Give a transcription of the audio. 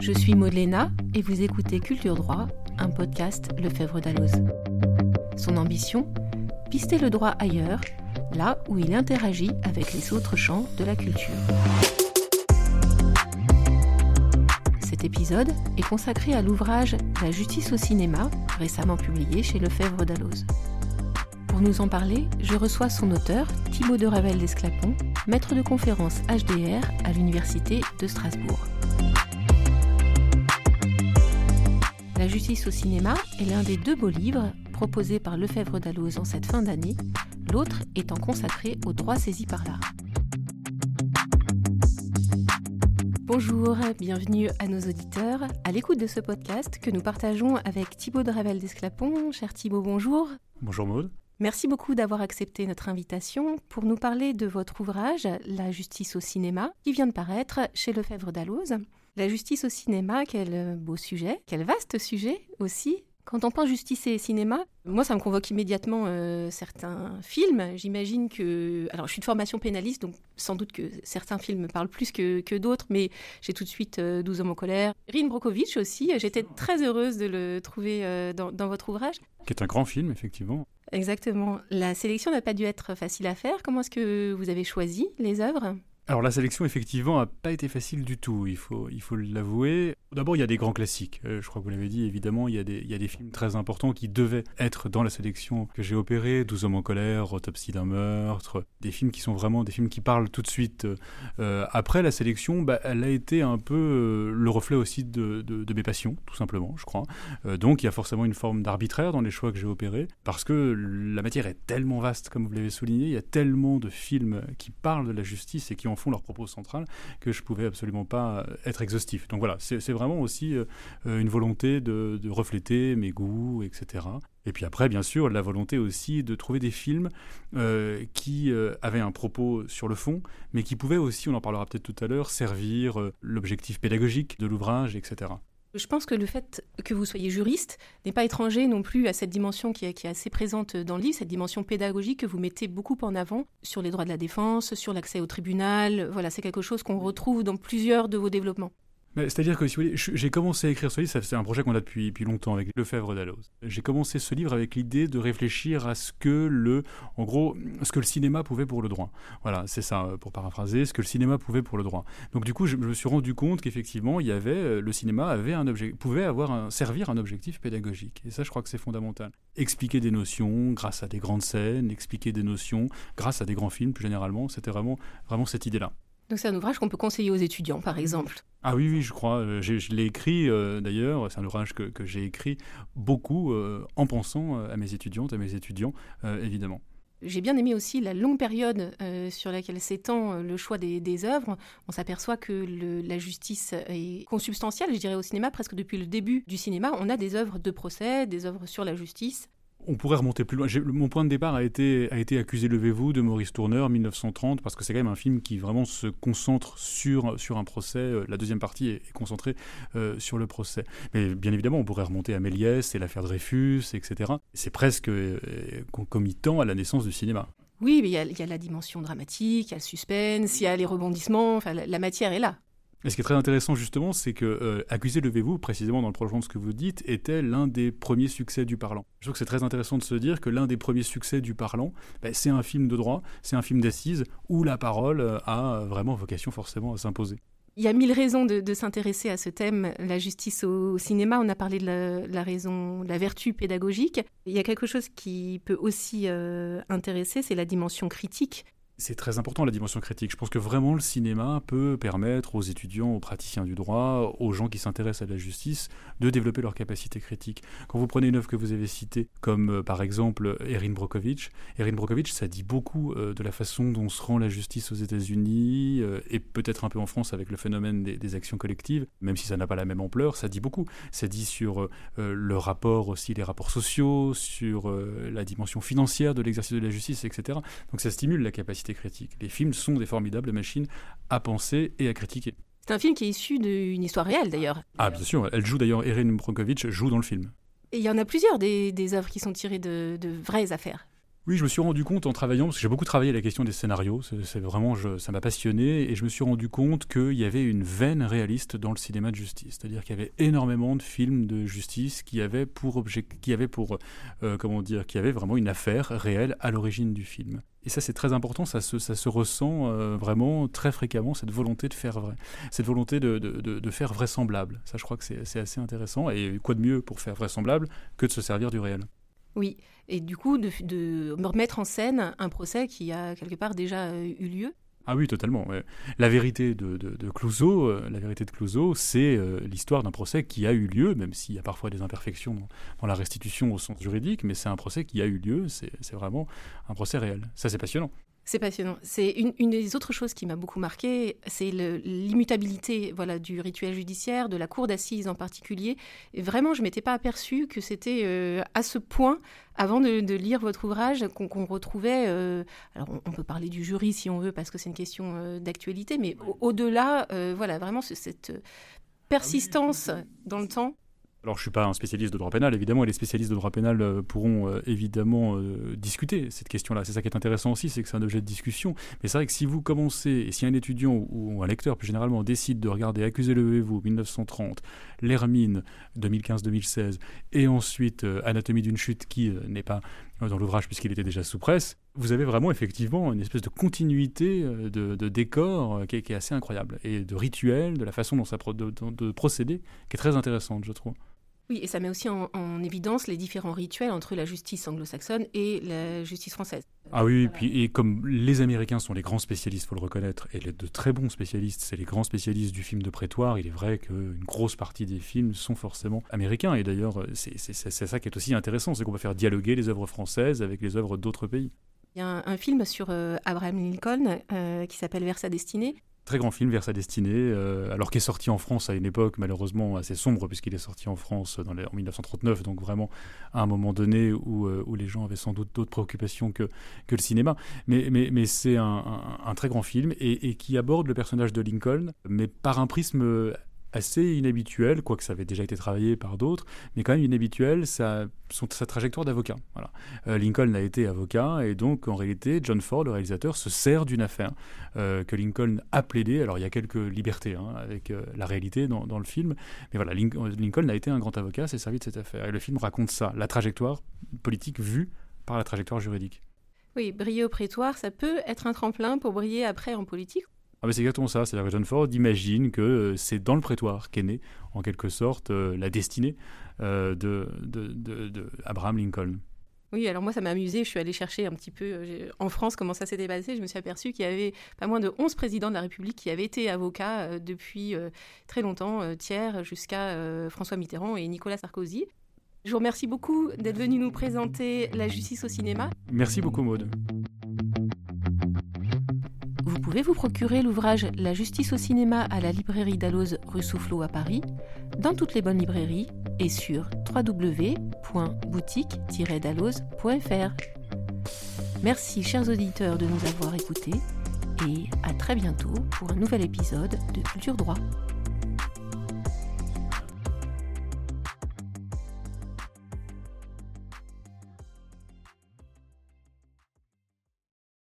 Je suis Maudelena et vous écoutez Culture Droit, un podcast Lefebvre Dalloz. Son ambition Pister le droit ailleurs, là où il interagit avec les autres champs de la culture. Cet épisode est consacré à l'ouvrage La justice au cinéma, récemment publié chez Lefebvre Dalloz. Pour nous en parler, je reçois son auteur, Thibaut de Ravel d'Esclapon, maître de conférence HDR à l'Université de Strasbourg. Justice au cinéma est l'un des deux beaux livres proposés par Lefebvre Dalloz en cette fin d'année, l'autre étant consacré aux droits saisis par l'art. Bonjour, bienvenue à nos auditeurs, à l'écoute de ce podcast que nous partageons avec Thibaut de Ravel d'Esclapon. Cher Thibaut, bonjour. Bonjour Maude. Merci beaucoup d'avoir accepté notre invitation pour nous parler de votre ouvrage La justice au cinéma, qui vient de paraître chez Lefebvre Dalloz. La justice au cinéma, quel beau sujet, quel vaste sujet aussi. Quand on pense justice et cinéma, moi ça me convoque immédiatement euh, certains films. J'imagine que... Alors je suis de formation pénaliste, donc sans doute que certains films me parlent plus que, que d'autres, mais j'ai tout de suite 12 euh, hommes en colère. Rin Brokovich aussi, j'étais très heureuse de le trouver euh, dans, dans votre ouvrage. Qui est un grand film, effectivement. Exactement. La sélection n'a pas dû être facile à faire. Comment est-ce que vous avez choisi les œuvres? Alors la sélection effectivement n'a pas été facile du tout, il faut il faut l'avouer. D'abord il y a des grands classiques, euh, je crois que vous l'avez dit évidemment, il y, a des, il y a des films très importants qui devaient être dans la sélection que j'ai opérée, 12 hommes en colère, Autopsie d'un meurtre, des films qui sont vraiment des films qui parlent tout de suite. Euh, après la sélection, bah, elle a été un peu euh, le reflet aussi de, de, mes passions, tout simplement, je crois. donc il y a forcément une forme d'arbitraire dans les choix que j'ai opérés, parce que la matière est tellement vaste, comme vous l'avez souligné, il y a tellement de films qui parlent de la justice et qui en font leur propos central que je pouvais absolument pas être exhaustif. Donc voilà, c'est vraiment aussi euh, une volonté de, refléter mes goûts, etc. Et puis après, bien sûr, la volonté aussi de trouver des films euh, qui euh, avaient un propos sur le fond, mais qui pouvaient aussi, on en parlera peut-être tout à l'heure, servir l'objectif pédagogique de l'ouvrage, etc. Je pense que le fait que vous soyez juriste n'est pas étranger non plus à cette dimension qui est, assez présente dans le livre, cette dimension pédagogique que vous mettez beaucoup en avant sur les droits de la défense, sur l'accès au tribunal. Voilà, c'est quelque chose qu'on retrouve dans plusieurs de vos développements. C'est-à-dire que j'ai commencé à écrire ce livre, c'est un projet qu'on a depuis, longtemps avec Lefebvre Dalloz. J'ai commencé ce livre avec l'idée de réfléchir à ce que le, en gros, ce que le cinéma pouvait pour le droit. Voilà, c'est ça, euh, pour paraphraser, ce que le cinéma pouvait pour le droit. Donc du coup, je, me suis rendu compte qu'effectivement, il y avait, euh, le cinéma avait un objet, pouvait avoir servir un objectif pédagogique. Et ça, je crois que c'est fondamental. Expliquer des notions grâce à des grandes scènes, expliquer des notions grâce à des grands films plus généralement, c'était vraiment, vraiment cette idée-là. Donc c'est un ouvrage qu'on peut conseiller aux étudiants, par exemple. Ah oui, oui, je crois. Euh, je, l'ai écrit euh, d'ailleurs. C'est un ouvrage que, j'ai écrit beaucoup euh, en pensant à mes étudiantes, à mes étudiants, évidemment. J'ai bien aimé aussi la longue période sur laquelle s'étend le choix des, œuvres. On s'aperçoit que la justice est consubstantielle, je dirais, au cinéma, presque depuis le début du cinéma. On a des œuvres de procès, des œuvres sur la justice on pourrait remonter plus loin. Mon point de départ a été, a été Accusé levez-vous de Maurice Tourneur, 1930, parce que c'est quand même un film qui vraiment se concentre sur, sur un procès. Euh, la deuxième partie est, concentrée euh, sur le procès. Mais bien évidemment, on pourrait remonter à Méliès et l'affaire Dreyfus, etc. C'est presque euh, concomitant à la naissance du cinéma. Oui, mais il y, a la dimension dramatique, il y a le suspense, il y a les rebondissements, enfin, la matière est là. Et ce qui est très intéressant justement, c'est que euh, Accusé levez-vous, précisément dans le prolongement de ce que vous dites, était l'un des premiers succès du parlant. Je trouve que c'est très intéressant de se dire que l'un des premiers succès du parlant, ben, c'est un film de droit, c'est un film d'assises où la parole euh, a vraiment vocation forcément à s'imposer. Il y a mille raisons de, s'intéresser à ce thème, la justice au, cinéma. On a parlé de la, raison, de la vertu pédagogique. Il y a quelque chose qui peut aussi euh, intéresser, c'est la dimension critique c'est très important la dimension critique. Je pense que vraiment le cinéma peut permettre aux étudiants, aux praticiens du droit, aux gens qui s'intéressent à la justice de développer leur capacité critique. Quand vous prenez une œuvre que vous avez citée, comme euh, par exemple Erin Brockovich, Erin Brockovich, ça dit beaucoup euh, de la façon dont se rend la justice aux États-Unis euh, et peut-être un peu en France avec le phénomène des, actions collectives, même si ça n'a pas la même ampleur, ça dit beaucoup. Ça dit sur le rapport aussi, les rapports sociaux, sur la dimension financière de l'exercice de la justice, etc. Donc ça stimule la capacité critique. Les films sont des formidables machines à penser et à critiquer. C'est un film qui est issu d'une histoire réelle d'ailleurs. Ah bien sûr, elle joue d'ailleurs, Erin Brockovich joue dans le film. Et il y en a plusieurs des, œuvres qui sont tirées de, vraies affaires. Oui, je me suis rendu compte en travaillant, parce que j'ai beaucoup travaillé la question des scénarios, c'est vraiment, ça m'a passionné, et je me suis rendu compte qu'il y avait une veine réaliste dans le cinéma de justice. C'est-à-dire qu'il y avait énormément de films de justice qui avaient pour objet, qui avaient pour, euh, comment dire, qui avaient vraiment une affaire réelle à l'origine du film. Et ça, c'est très important, ça se, ça se ressent euh, vraiment très fréquemment, cette volonté de faire vrai, cette volonté de, de, de faire vraisemblable. Ça, je crois que c'est assez intéressant, et quoi de mieux pour faire vraisemblable que de se servir du réel. Oui, et du coup, de, remettre en scène un procès qui a quelque part déjà euh, eu lieu. Ah oui, totalement. La vérité de, de, de Clouseau, euh, la vérité de Clouseau, c'est euh, l'histoire d'un procès qui a eu lieu, même s'il y a parfois des imperfections dans, dans, la restitution au sens juridique, mais c'est un procès qui a eu lieu. C'est vraiment un procès réel. Ça, c'est passionnant. C'est passionnant. C'est une, une, des autres choses qui m'a beaucoup marqué, c'est l'immutabilité voilà, du rituel judiciaire, de la cour d'assises en particulier. Et vraiment, je m'étais pas aperçue que c'était euh, à ce point, avant de, de lire votre ouvrage, qu'on qu retrouvait. Euh, alors, on, on, peut parler du jury si on veut, parce que c'est une question euh, d'actualité, mais au-delà, voilà, vraiment cette persistance dans le temps alors je ne suis pas un spécialiste de droit pénal, évidemment, et les spécialistes de droit pénal euh, pourront euh, évidemment euh, discuter cette question-là. C'est ça qui est intéressant aussi, c'est que c'est un objet de discussion. Mais c'est vrai que si vous commencez, et si un étudiant ou un lecteur plus généralement décide de regarder Accusez-le et vous, 1930, L'Hermine, 2015-2016, et ensuite Anatomie d'une chute qui n'est pas dans l'ouvrage puisqu'il était déjà sous presse, vous avez vraiment effectivement une espèce de continuité de, décor qui est, assez incroyable, et de rituel, de la façon dont ça pro de procéder, qui est très intéressante, je trouve. Oui, et ça met aussi en, en, évidence les différents rituels entre la justice anglo-saxonne et la justice française. Ah oui, voilà. puis, et comme les Américains sont les grands spécialistes, faut le reconnaître, et les, de très bons spécialistes, c'est les grands spécialistes du film de prétoire, il est vrai qu'une grosse partie des films sont forcément américains, et d'ailleurs c'est ça qui est aussi intéressant, c'est qu'on va faire dialoguer les œuvres françaises avec les œuvres d'autres pays. Il y a un, un film sur euh, Abraham Lincoln euh, qui s'appelle Vers sa destinée, très grand film vers sa destinée, euh, alors qu'il est sorti en France à une époque malheureusement assez sombre, puisqu'il est sorti en France dans en 1939, donc vraiment à un moment donné où, euh, où les gens avaient sans doute d'autres préoccupations que, que le cinéma. Mais, mais, mais c'est un, un, très grand film et, qui aborde le personnage de Lincoln, mais par un prisme assez inhabituel, quoique ça avait déjà été travaillé par d'autres, mais quand même inhabituel, sa, sa trajectoire d'avocat. Voilà. Euh, Lincoln a été avocat, et donc en réalité, John Ford, le réalisateur, se sert d'une affaire euh, que Lincoln a plaidé. Alors il y a quelques libertés hein, avec euh, la réalité dans, dans, le film, mais voilà, Lincoln a été un grand avocat, s'est servi de cette affaire. Et le film raconte ça, la trajectoire politique vue par la trajectoire juridique. Oui, briller au prétoire, ça peut être un tremplin pour briller après en politique ah ben c'est exactement ça. C'est-à-dire que John Ford imagine que euh, c'est dans le prétoire qu'est née, en quelque sorte, euh, la destinée euh, de, de, de, de, Abraham Lincoln. Oui, alors moi, ça m'a amusé. Je suis allée chercher un petit peu en France comment ça s'était passé. Je me suis aperçue qu'il y avait pas moins de 11 présidents de la République qui avaient été avocats depuis très longtemps, Thiers jusqu'à François Mitterrand et Nicolas Sarkozy. Je vous remercie beaucoup d'être venu nous présenter la justice au cinéma. Merci beaucoup, Maude. Vous pouvez vous procurer l'ouvrage La justice au cinéma à la librairie Dalloz rue Soufflot à Paris, dans toutes les bonnes librairies et sur www.boutique-dalloz.fr. Merci chers auditeurs de nous avoir écoutés et à très bientôt pour un nouvel épisode de Culture Droit.